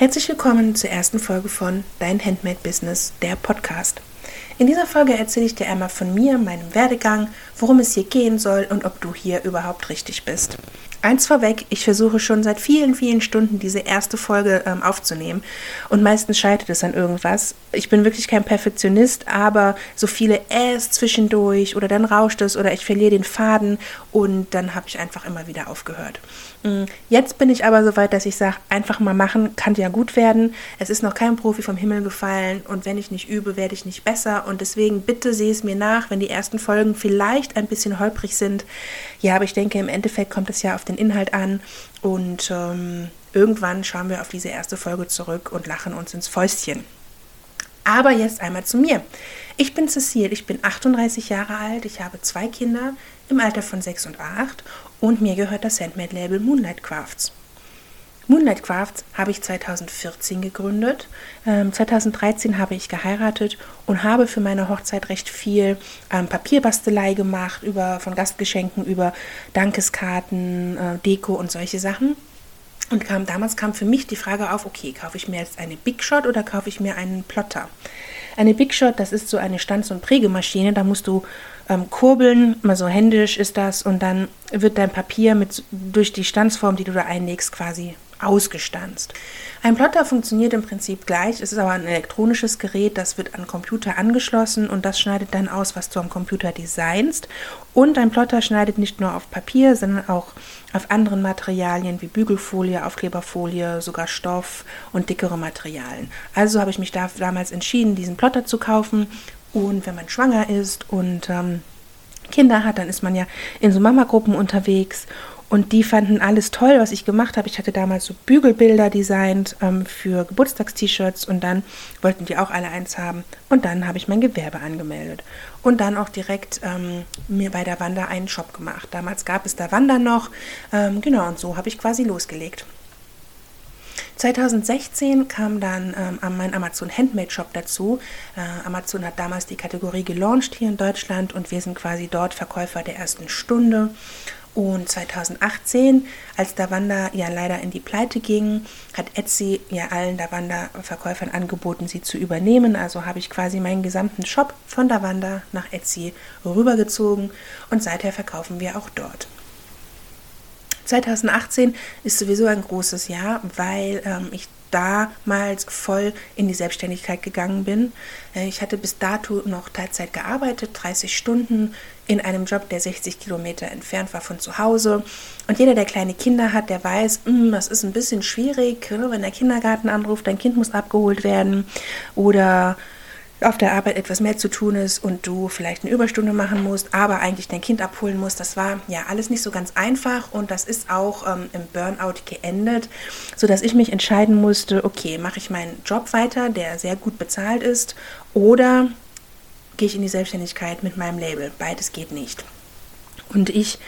Herzlich willkommen zur ersten Folge von Dein Handmade Business, der Podcast. In dieser Folge erzähle ich dir einmal von mir, meinem Werdegang, worum es hier gehen soll und ob du hier überhaupt richtig bist. Eins vorweg, ich versuche schon seit vielen, vielen Stunden diese erste Folge ähm, aufzunehmen und meistens scheitert es an irgendwas. Ich bin wirklich kein Perfektionist, aber so viele Äs zwischendurch oder dann rauscht es oder ich verliere den Faden und dann habe ich einfach immer wieder aufgehört. Mm, jetzt bin ich aber so weit, dass ich sage, einfach mal machen, kann ja gut werden. Es ist noch kein Profi vom Himmel gefallen und wenn ich nicht übe, werde ich nicht besser und deswegen bitte sehe es mir nach, wenn die ersten Folgen vielleicht ein bisschen holprig sind. Ja, aber ich denke, im Endeffekt kommt es ja auf den Inhalt an und ähm, irgendwann schauen wir auf diese erste Folge zurück und lachen uns ins Fäustchen. Aber jetzt einmal zu mir. Ich bin Cecile, ich bin 38 Jahre alt, ich habe zwei Kinder im Alter von 6 und 8 und mir gehört das Handmade-Label Moonlight Crafts. Moonlight Crafts habe ich 2014 gegründet. Ähm, 2013 habe ich geheiratet und habe für meine Hochzeit recht viel ähm, Papierbastelei gemacht, über, von Gastgeschenken über Dankeskarten, äh, Deko und solche Sachen. Und kam, damals kam für mich die Frage auf, okay, kaufe ich mir jetzt eine Big Shot oder kaufe ich mir einen Plotter? Eine Big Shot, das ist so eine Stanz- und Prägemaschine, da musst du ähm, kurbeln, mal so händisch ist das, und dann wird dein Papier mit, durch die Stanzform, die du da einlegst, quasi ausgestanzt. Ein Plotter funktioniert im Prinzip gleich, es ist aber ein elektronisches Gerät, das wird an Computer angeschlossen und das schneidet dann aus, was du am Computer designst. Und ein Plotter schneidet nicht nur auf Papier, sondern auch auf anderen Materialien wie Bügelfolie, Aufkleberfolie, sogar Stoff und dickere Materialien. Also habe ich mich da damals entschieden, diesen Plotter zu kaufen. Und wenn man schwanger ist und ähm, Kinder hat, dann ist man ja in so Mama-Gruppen unterwegs und die fanden alles toll, was ich gemacht habe. Ich hatte damals so Bügelbilder designt ähm, für Geburtstagst-T-Shirts und dann wollten die auch alle eins haben. Und dann habe ich mein Gewerbe angemeldet. Und dann auch direkt ähm, mir bei der Wanda einen Shop gemacht. Damals gab es da Wanda noch. Ähm, genau, und so habe ich quasi losgelegt. 2016 kam dann ähm, mein Amazon Handmade Shop dazu. Äh, Amazon hat damals die Kategorie gelauncht hier in Deutschland und wir sind quasi dort Verkäufer der ersten Stunde. Und 2018, als Davanda ja leider in die Pleite ging, hat Etsy ja allen Davanda-Verkäufern angeboten, sie zu übernehmen. Also habe ich quasi meinen gesamten Shop von Davanda nach Etsy rübergezogen und seither verkaufen wir auch dort. 2018 ist sowieso ein großes Jahr, weil ähm, ich damals voll in die Selbstständigkeit gegangen bin. Äh, ich hatte bis dato noch Teilzeit gearbeitet, 30 Stunden in einem Job, der 60 Kilometer entfernt war von zu Hause. Und jeder, der kleine Kinder hat, der weiß, hm, das ist ein bisschen schwierig, ne, wenn der Kindergarten anruft, dein Kind muss abgeholt werden oder auf der Arbeit etwas mehr zu tun ist und du vielleicht eine Überstunde machen musst, aber eigentlich dein Kind abholen musst. Das war ja alles nicht so ganz einfach und das ist auch ähm, im Burnout geendet, sodass ich mich entscheiden musste, okay, mache ich meinen Job weiter, der sehr gut bezahlt ist, oder gehe ich in die Selbstständigkeit mit meinem Label. Beides geht nicht. Und ich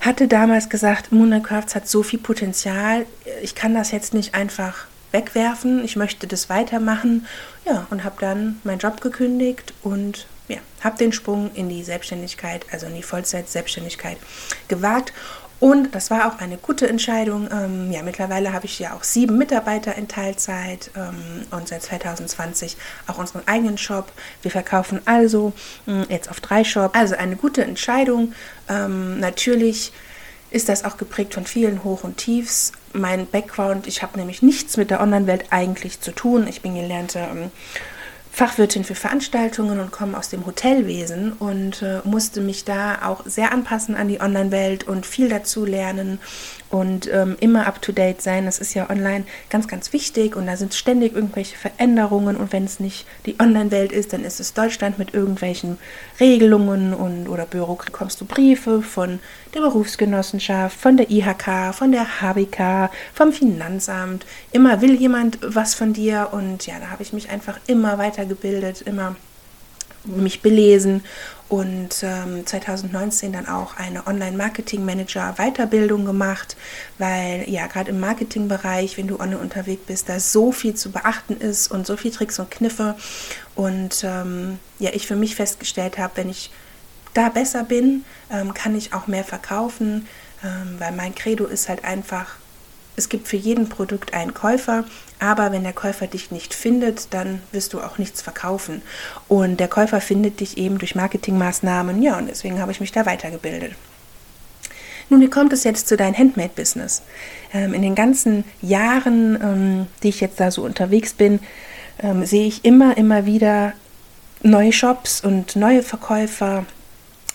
hatte damals gesagt, Moonlight Crafts hat so viel Potenzial, ich kann das jetzt nicht einfach wegwerfen, ich möchte das weitermachen. Ja, und habe dann meinen Job gekündigt und ja, habe den Sprung in die Selbstständigkeit, also in die Vollzeit-Selbstständigkeit gewagt. Und das war auch eine gute Entscheidung. Ähm, ja, mittlerweile habe ich ja auch sieben Mitarbeiter in Teilzeit ähm, und seit 2020 auch unseren eigenen Shop. Wir verkaufen also mh, jetzt auf drei Shops. Also eine gute Entscheidung. Ähm, natürlich ist das auch geprägt von vielen Hoch und Tiefs. Mein Background, ich habe nämlich nichts mit der Online-Welt eigentlich zu tun. Ich bin gelernte ähm, Fachwirtin für Veranstaltungen und komme aus dem Hotelwesen und äh, musste mich da auch sehr anpassen an die Online-Welt und viel dazu lernen und ähm, immer up-to-date sein. Das ist ja online ganz, ganz wichtig und da sind ständig irgendwelche Veränderungen und wenn es nicht die Online-Welt ist, dann ist es Deutschland mit irgendwelchen Regelungen und oder Büro bekommst du Briefe von der Berufsgenossenschaft, von der IHK, von der HBK, vom Finanzamt. Immer will jemand was von dir und ja, da habe ich mich einfach immer weitergebildet, immer mich belesen und ähm, 2019 dann auch eine Online-Marketing-Manager-Weiterbildung gemacht, weil ja gerade im Marketingbereich, wenn du online unterwegs bist, da so viel zu beachten ist und so viel Tricks und Kniffe. Und ähm, ja, ich für mich festgestellt habe, wenn ich da besser bin, ähm, kann ich auch mehr verkaufen, ähm, weil mein Credo ist halt einfach es gibt für jeden Produkt einen Käufer, aber wenn der Käufer dich nicht findet, dann wirst du auch nichts verkaufen. Und der Käufer findet dich eben durch Marketingmaßnahmen, ja, und deswegen habe ich mich da weitergebildet. Nun, wie kommt es jetzt zu deinem Handmade-Business? Ähm, in den ganzen Jahren, ähm, die ich jetzt da so unterwegs bin, ähm, sehe ich immer, immer wieder neue Shops und neue Verkäufer,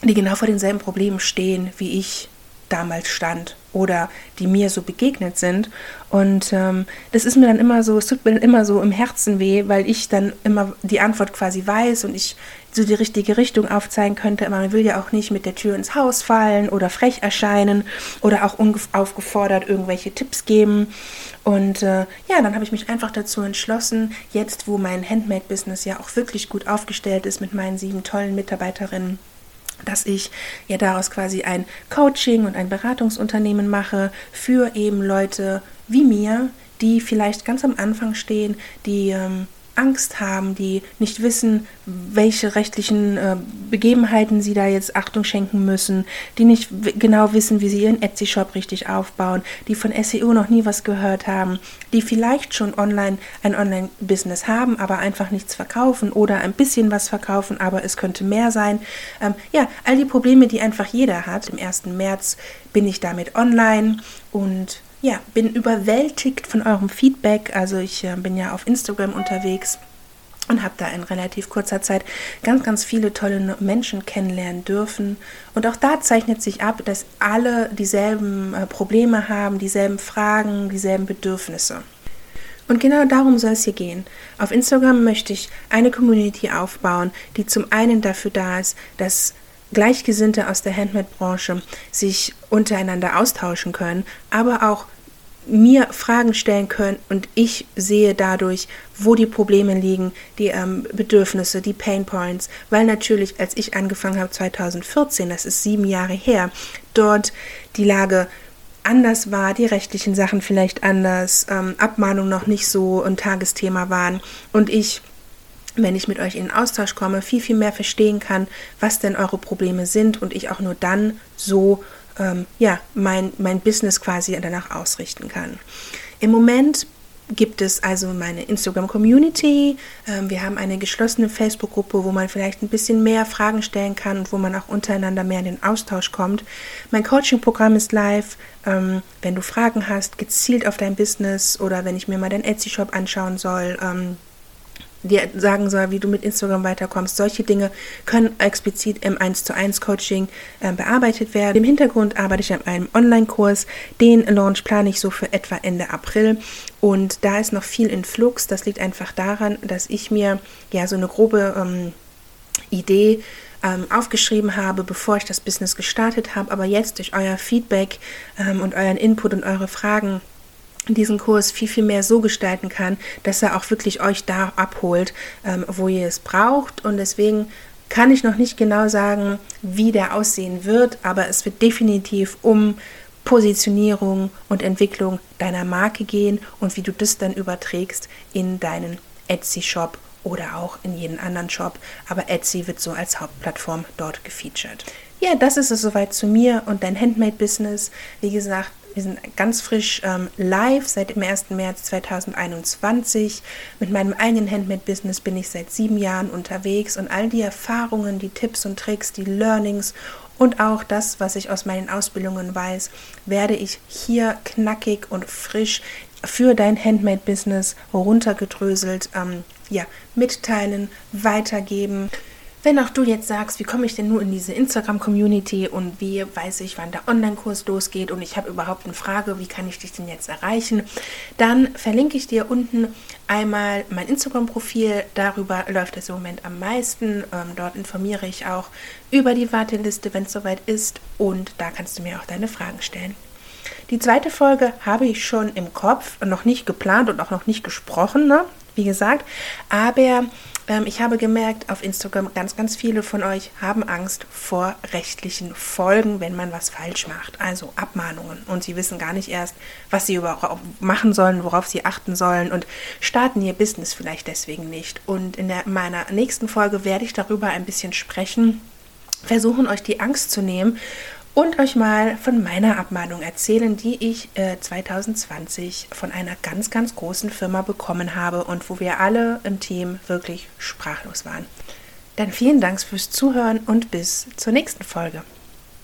die genau vor denselben Problemen stehen, wie ich damals stand oder die mir so begegnet sind. Und ähm, das ist mir dann immer so, es tut mir dann immer so im Herzen weh, weil ich dann immer die Antwort quasi weiß und ich so die richtige Richtung aufzeigen könnte. Aber man will ja auch nicht mit der Tür ins Haus fallen oder frech erscheinen oder auch unaufgefordert irgendwelche Tipps geben. Und äh, ja, dann habe ich mich einfach dazu entschlossen, jetzt wo mein Handmade-Business ja auch wirklich gut aufgestellt ist mit meinen sieben tollen Mitarbeiterinnen, dass ich ja daraus quasi ein Coaching und ein Beratungsunternehmen mache für eben Leute wie mir, die vielleicht ganz am Anfang stehen, die ähm, Angst haben, die nicht wissen, welche rechtlichen äh, Begebenheiten sie da jetzt Achtung schenken müssen, die nicht genau wissen, wie sie ihren Etsy-Shop richtig aufbauen, die von SEO noch nie was gehört haben, die vielleicht schon online ein Online-Business haben, aber einfach nichts verkaufen oder ein bisschen was verkaufen, aber es könnte mehr sein. Ähm, ja, all die Probleme, die einfach jeder hat. Im 1. März bin ich damit online und ja, bin überwältigt von eurem Feedback. Also ich äh, bin ja auf Instagram unterwegs und habe da in relativ kurzer Zeit ganz, ganz viele tolle Menschen kennenlernen dürfen. Und auch da zeichnet sich ab, dass alle dieselben äh, Probleme haben, dieselben Fragen, dieselben Bedürfnisse. Und genau darum soll es hier gehen. Auf Instagram möchte ich eine Community aufbauen, die zum einen dafür da ist, dass Gleichgesinnte aus der Handmade-Branche sich untereinander austauschen können, aber auch mir Fragen stellen können und ich sehe dadurch, wo die Probleme liegen, die ähm, Bedürfnisse, die Pain Points, weil natürlich, als ich angefangen habe 2014, das ist sieben Jahre her, dort die Lage anders war, die rechtlichen Sachen vielleicht anders, ähm, Abmahnungen noch nicht so ein Tagesthema waren und ich wenn ich mit euch in Austausch komme, viel, viel mehr verstehen kann, was denn eure Probleme sind und ich auch nur dann so ähm, ja, mein, mein Business quasi danach ausrichten kann. Im Moment gibt es also meine Instagram-Community. Ähm, wir haben eine geschlossene Facebook-Gruppe, wo man vielleicht ein bisschen mehr Fragen stellen kann und wo man auch untereinander mehr in den Austausch kommt. Mein Coaching-Programm ist live. Ähm, wenn du Fragen hast, gezielt auf dein Business oder wenn ich mir mal deinen Etsy-Shop anschauen soll, ähm, dir sagen soll, wie du mit Instagram weiterkommst. Solche Dinge können explizit im 1 zu 1 Coaching äh, bearbeitet werden. Im Hintergrund arbeite ich an einem Online-Kurs. Den Launch plane ich so für etwa Ende April. Und da ist noch viel in Flux. Das liegt einfach daran, dass ich mir ja so eine grobe ähm, Idee ähm, aufgeschrieben habe, bevor ich das Business gestartet habe. Aber jetzt durch euer Feedback ähm, und euren Input und eure Fragen diesen Kurs viel, viel mehr so gestalten kann, dass er auch wirklich euch da abholt, ähm, wo ihr es braucht. Und deswegen kann ich noch nicht genau sagen, wie der aussehen wird, aber es wird definitiv um Positionierung und Entwicklung deiner Marke gehen und wie du das dann überträgst in deinen Etsy-Shop oder auch in jeden anderen Shop. Aber Etsy wird so als Hauptplattform dort gefeatured. Ja, das ist es soweit zu mir und dein Handmade-Business. Wie gesagt, wir sind ganz frisch ähm, live seit dem 1. März 2021. Mit meinem eigenen Handmade-Business bin ich seit sieben Jahren unterwegs und all die Erfahrungen, die Tipps und Tricks, die Learnings und auch das, was ich aus meinen Ausbildungen weiß, werde ich hier knackig und frisch für dein Handmade-Business runtergedröselt ähm, ja, mitteilen, weitergeben. Wenn auch du jetzt sagst, wie komme ich denn nur in diese Instagram-Community und wie weiß ich, wann der Online-Kurs losgeht und ich habe überhaupt eine Frage, wie kann ich dich denn jetzt erreichen, dann verlinke ich dir unten einmal mein Instagram-Profil. Darüber läuft es im Moment am meisten. Ähm, dort informiere ich auch über die Warteliste, wenn es soweit ist und da kannst du mir auch deine Fragen stellen. Die zweite Folge habe ich schon im Kopf, noch nicht geplant und auch noch nicht gesprochen, ne? wie gesagt, aber ich habe gemerkt, auf Instagram ganz, ganz viele von euch haben Angst vor rechtlichen Folgen, wenn man was falsch macht. Also Abmahnungen. Und sie wissen gar nicht erst, was sie überhaupt machen sollen, worauf sie achten sollen und starten ihr Business vielleicht deswegen nicht. Und in der, meiner nächsten Folge werde ich darüber ein bisschen sprechen, versuchen euch die Angst zu nehmen und euch mal von meiner Abmahnung erzählen, die ich äh, 2020 von einer ganz, ganz großen Firma bekommen habe und wo wir alle im Team wirklich sprachlos waren. Dann vielen Dank fürs Zuhören und bis zur nächsten Folge.